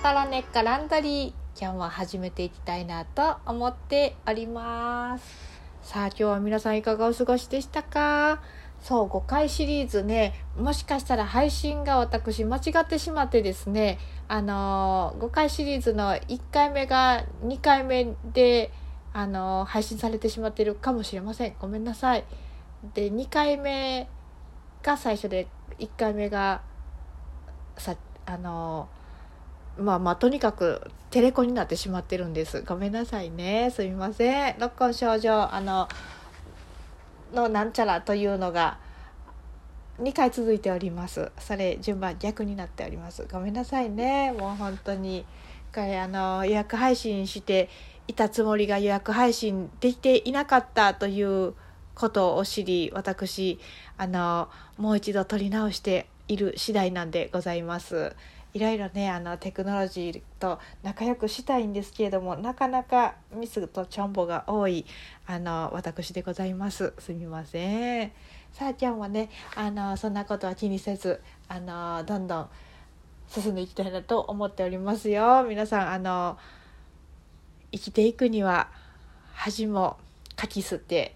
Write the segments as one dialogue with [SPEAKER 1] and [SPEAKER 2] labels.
[SPEAKER 1] コロネッコランドリー今日も始めていきたいなと思っております。さあ今日は皆さんいかがお過ごしでしたか？そう5回シリーズね。もしかしたら配信が私間違ってしまってですね。あの5回シリーズの1回目が2回目であの配信されてしまってるかもしれません。ごめんなさい。で2回目が最初で1回目がさあのまあまあとにかくテレコになってしまってるんです。ごめんなさいね。すみません。録音症状あののなんちゃらというのが2回続いております。それ順番逆になっております。ごめんなさいね。もう本当にこれあの予約配信していたつもりが予約配信できていなかったということを知り私あのもう一度撮り直している次第なんでございます。いろいろねあのテクノロジーと仲良くしたいんですけれどもなかなかミスとチョンボが多いあの私でございます。すみません。さあちゃんはねあのそんなことは気にせずあのどんどん進んでいきたいなと思っておりますよ。皆さんあの生きていくには恥もかき吸って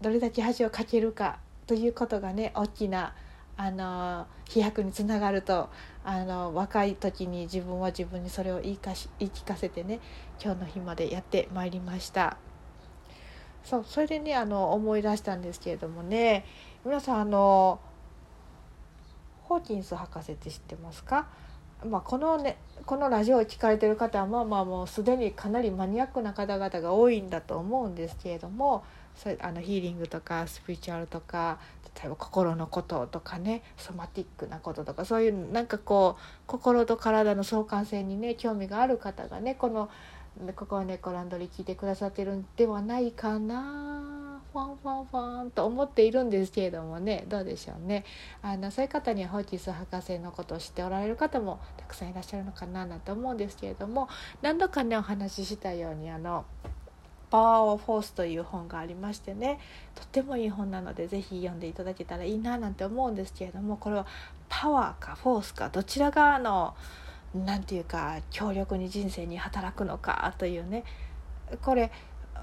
[SPEAKER 1] どれだけ恥をかけるかということがね大きなあの飛躍につながるとあの若い時に自分は自分にそれを言いかし言い聞かせてね今日の日までやってまいりました。そうそれでねあの思い出したんですけれどもね皆さんあのホーキンス博士って知ってますか？まあ、このねこのラジオを聞かれてる方はまあまあもうすでにかなりマニアックな方々が多いんだと思うんですけれどもそあのヒーリングとかスピリチュアルとか例えば心のこととかねソマティックなこととかそういうなんかこう心と体の相関性にね興味がある方がねこのここはねコランドリ聞いてくださってるんではないかなファンファンファンと思っているんですけれどもねどうでしょうね。あのそういう方にはホーキス博士のことを知っておられる方もたくさんいらっしゃるのかななんて思うんですけれども何度かねお話ししたようにあのパワー・オフォースという本がありましてねとってもいい本なので是非読んでいただけたらいいななんて思うんですけれどもこれはパワーかフォースかどちらがの何て言うか強力に人生に働くのかというねこれ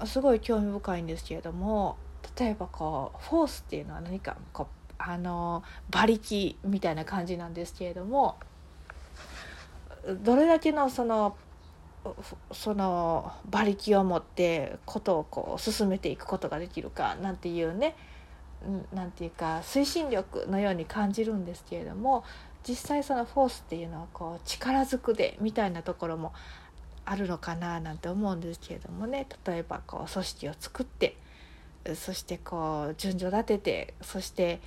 [SPEAKER 1] すごい興味深いんですけれども例えばこうフォースっていうのは何かこうあの馬力みたいな感じなんですけれどもどれだけのそのその馬力を持ってことをこう進めていくことができるかなんていうねなんていうか推進力のように感じるんですけれども実際そのフォースっていうのはこう力ずくでみたいなところもあるのかななんて思うんですけれどもね。例えばこう組織を作ってそしてこう順序立ててそして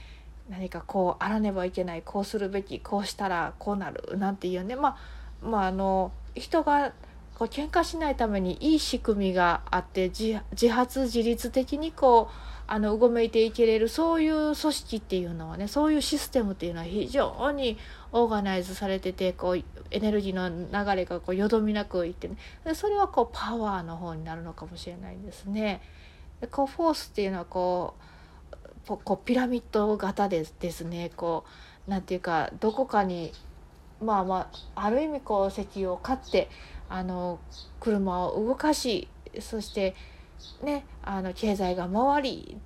[SPEAKER 1] 何かこうあらねばいけないこうするべきこうしたらこうなるなんていうねまあまああの人がこう喧嘩しないためにいい仕組みがあって自発自律的にこうあのうごめいていけれるそういう組織っていうのはねそういうシステムっていうのは非常にオーガナイズされててこうエネルギーの流れがこうよどみなくいってねそれはこうパワーの方になるのかもしれないですね。でこうフォースっていうのはこうこうピラミッド型でですねこうなんていうかどこかにまあまあある意味こう石油を買ってあの車を動かしそしてねあの経済が回り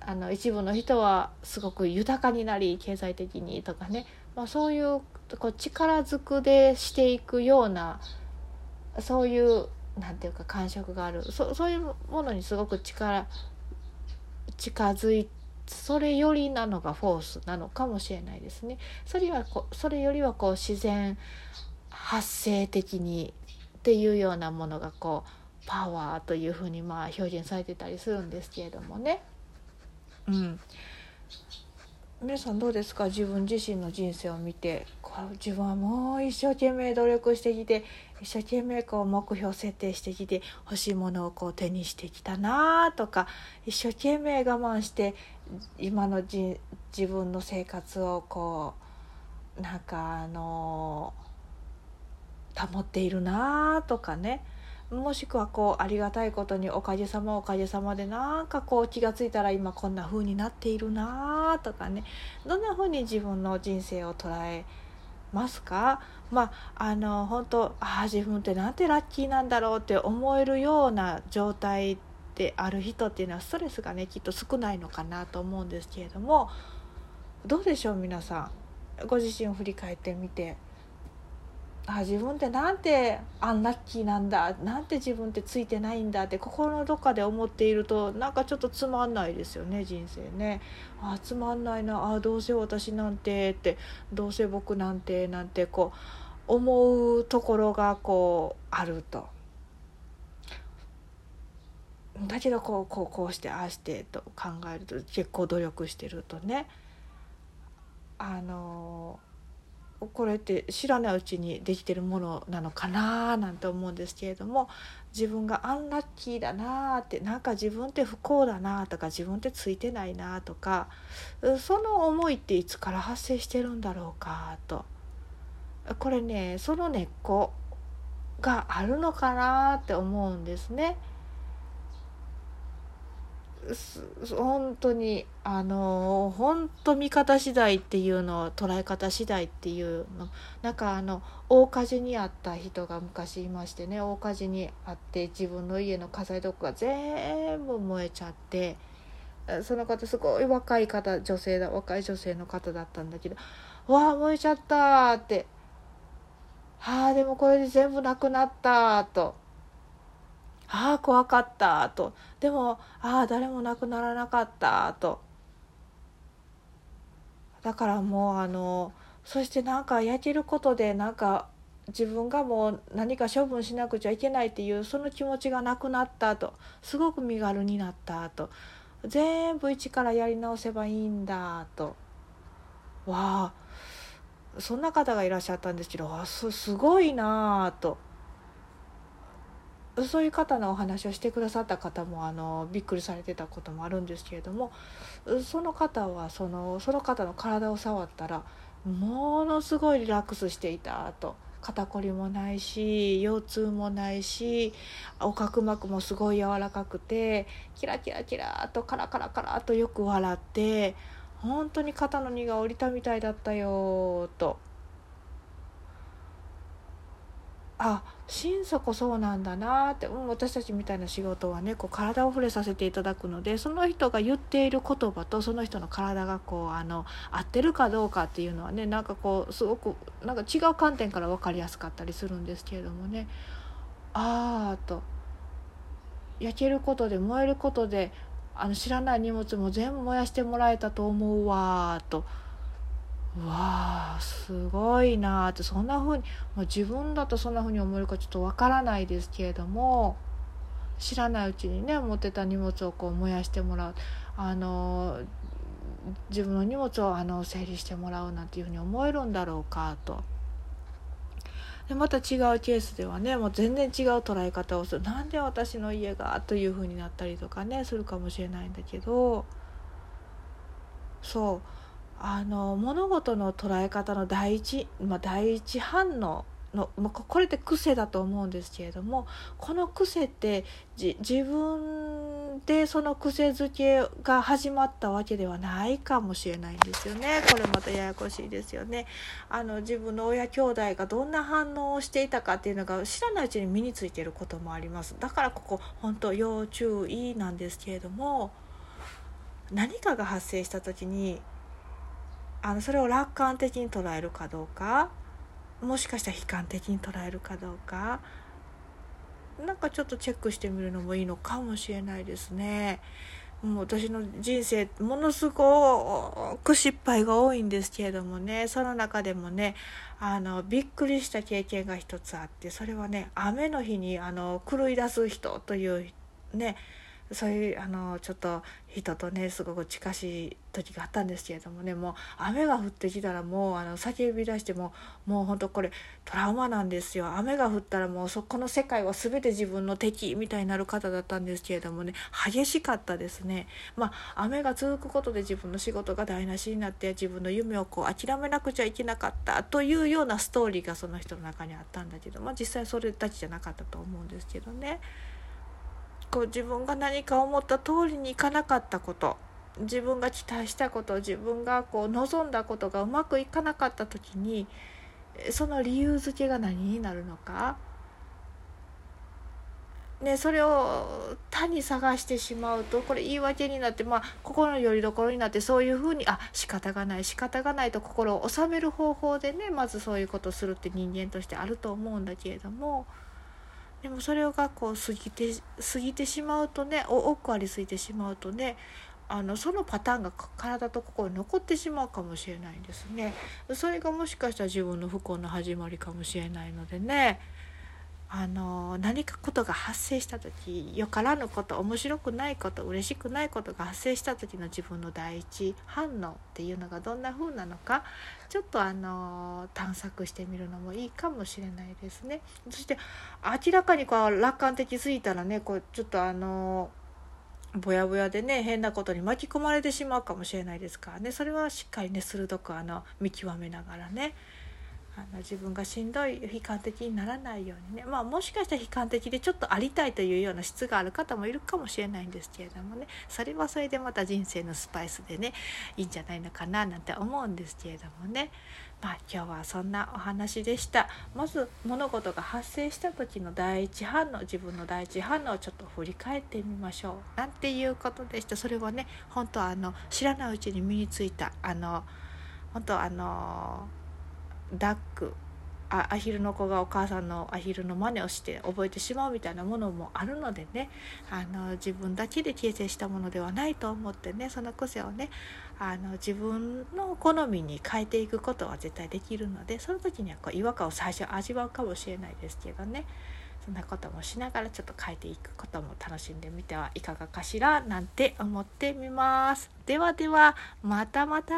[SPEAKER 1] あの一部の人はすごく豊かになり経済的にとかね、まあ、そういうこう力ずくでしていくようなそういうなんていうか感触があるそそういうものにすごく力近づいそれよりなのがフォースなのかもしれないですね。それはこそれよりはこう自然発生的にっていうようなものがこうパワーというふうにまあ表現されてたりするんですけれどもね。うん、皆さんどうですか？自分自身の人生を見てこう自分はもう一生懸命努力してきて一生懸命こう目標設定してきて欲しいものをこう手にしてきたなとか一生懸命我慢して今のじ自分の生活をこうなんかあの保っているなとかね。もしくはこうありがたいことにおかげさまおかげさまでなんかこう気が付いたら今こんな風になっているなとかね。どんな風に自分の人生を捉えますか？まああの本当ああ自分ってなんてラッキーなんだろうって思えるような状態である人っていうのはストレスがねきっと少ないのかなと思うんですけれども。どうでしょう皆さん。ご自身を振り返ってみて。あ自分ってなんてアンラッキーなんだなんて自分ってついてないんだって心のどっかで思っているとなんかちょっとつまんないですよね人生ねあつまんないなあどうせ私なんてってどうせ僕なんてなんてこう思うところがこうあると。だけどこうこうこうしてああしてと考えると結構努力してるとねあのこれって知らないうちにできてるものなのかななんて思うんですけれども自分がアンラッキーだなってなんか自分って不幸だなとか自分ってついてないなとかその思いっていつから発生してるんだろうかとこれねその根っこがあるのかなって思うんですね。本当にあの本当見方次第っていうの捉え方次第っていうのなんかあの大火事にあった人が昔いましてね大火事にあって自分の家の火災とかが全部燃えちゃってその方すごい若い方女性だ若い女性の方だったんだけど「わあ燃えちゃった」って「はあでもこれで全部なくなった」と。ああ怖かったと。でもああ誰も亡くならなかったと。だからもうあのそしてなんか焼けることでなんか自分がもう何か処分しなくちゃいけないっていうその気持ちがなくなったと。すごく身軽になったと。全部一からやり直せばいいんだと。わあそんな方がいらっしゃったんですけどわすすごいなあと。そういう方のお話をしてくださった方もあのびっくりされてたこともあるんですけれどもその方はそのその方の体を触ったらものすごいリラックスしていたと肩こりもないし腰痛もないしお角膜もすごい柔らかくてキラキラキラとカラカラカラとよく笑って本当に肩の荷が下りたみたいだったよと。あ心底そうなんだなって、うん、私たちみたいな仕事はねこう体を触れさせていただくのでその人が言っている言葉とその人の体がこうあの合ってるかどうかっていうのはねなんかこうすごくなんか違う観点から分かりやすかったりするんですけれどもねああと焼けることで燃えることであの知らない荷物も全部燃やしてもらえたと思うわと。わあすごいなってそんな風にもう自分だとそんな風に思えるかちょっとわからないですけれども知らないうちにね持ってた荷物をこう燃やしてもらう。あの自分の荷物をあの整理してもらうなんていうふうに思えるんだろうかと。でまた違うケースではねもう全然違う捉え方をする。なんで私の家がというふうになったりとかねするかもしれないんだけど。そう。あの物事の捉え方の第一、まあ、第一反応の、まあ、これって癖だと思うんですけれどもこの癖って自分でその癖づけが始まったわけではないかもしれないんですよね。これまたややこしいですよね。あの自分の親兄弟がどんな反応をしていたかっていうのが知らないうちに身についていることもあります。だからここ本当要注意なんですけれども何かが発生した時にあのそれを楽観的に捉えるかどうかもしかしたら悲観的に捉えるかどうかなんかちょっとチェックしてみるのもいいのかもしれないですね。もう私の人生ものすごく失敗が多いんですけれどもねその中でもねあのびっくりした経験が一つあってそれはね雨の日にあの狂い出す人というねそういうあのちょっと人とねすごく近しい時があったんですけれどもねもう雨が降ってきたらもうあの叫び出してももうほんとこれトラウマなんですよ雨が降ったらもうそこの世界は全て自分の敵みたいになる方だったんですけれどもね激しかったですねまあ雨が続くことで自分の仕事が台無しになって自分の夢をこう諦めなくちゃいけなかったというようなストーリーがその人の中にあったんだけどまあ実際それだけじゃなかったと思うんですけどね。こう自分が何か思った通りにいかなかったこと自分が期待したこと自分がこう望んだことがうまくいかなかった時にその理由付けが何になるのか。ね、それを他に探してしまうとこれ言い訳になって、まあ、心の拠り所になってそういうふうにあ仕方がない仕方がないと心を収める方法でねまずそういうことをするって人間としてあると思うんだけれどもでもそれがこう過ぎて過ぎてしまうとね多くありすぎてしまうとねあのそのパターンが体と心に残ってしまうかもしれないんですね。それがもしかしたら自分の不幸の始まりかもしれないのでね。あの何かことが発生した時よからぬこと面白くないこと嬉しくないことが発生した時の自分の第一反応っていうのがどんな風なのかちょっとあの探索してみるのもいいかもしれないですね。そして明らかにこう楽観的すぎたらねこうちょっとあのぼやぼやでね変なことに巻き込まれてしまうかもしれないですからねそれはしっかりね鋭くあの見極めながらねあの自分がしんどい悲観的にならないようにね。まあもしかしたら悲観的でちょっとありたいというような質がある方もいるかもしれないんですけれどもね。それはそれでまた人生のスパイスでねいいんじゃないのかななんて思うんですけれどもね。まあ今日はそんなお話でした。まず物事が発生した時の第一反応自分の第一反応をちょっと振り返ってみましょう。なんていうことでした。それはね本当あの知らないうちに身についたあの本当あのダックあアヒルの子がお母さんのアヒルの真似をして覚えてしまうみたいなものもあるのでね。あの自分だけで形成したものではないと思ってねその癖をねあの自分の好みに変えていくことは絶対できるのでその時にはこう違和感を最初味わうかもしれないですけどね。そんなこともしながらちょっと変えていくことも楽しんでみてはいかがかしらなんて思ってみます。ではではまたまた。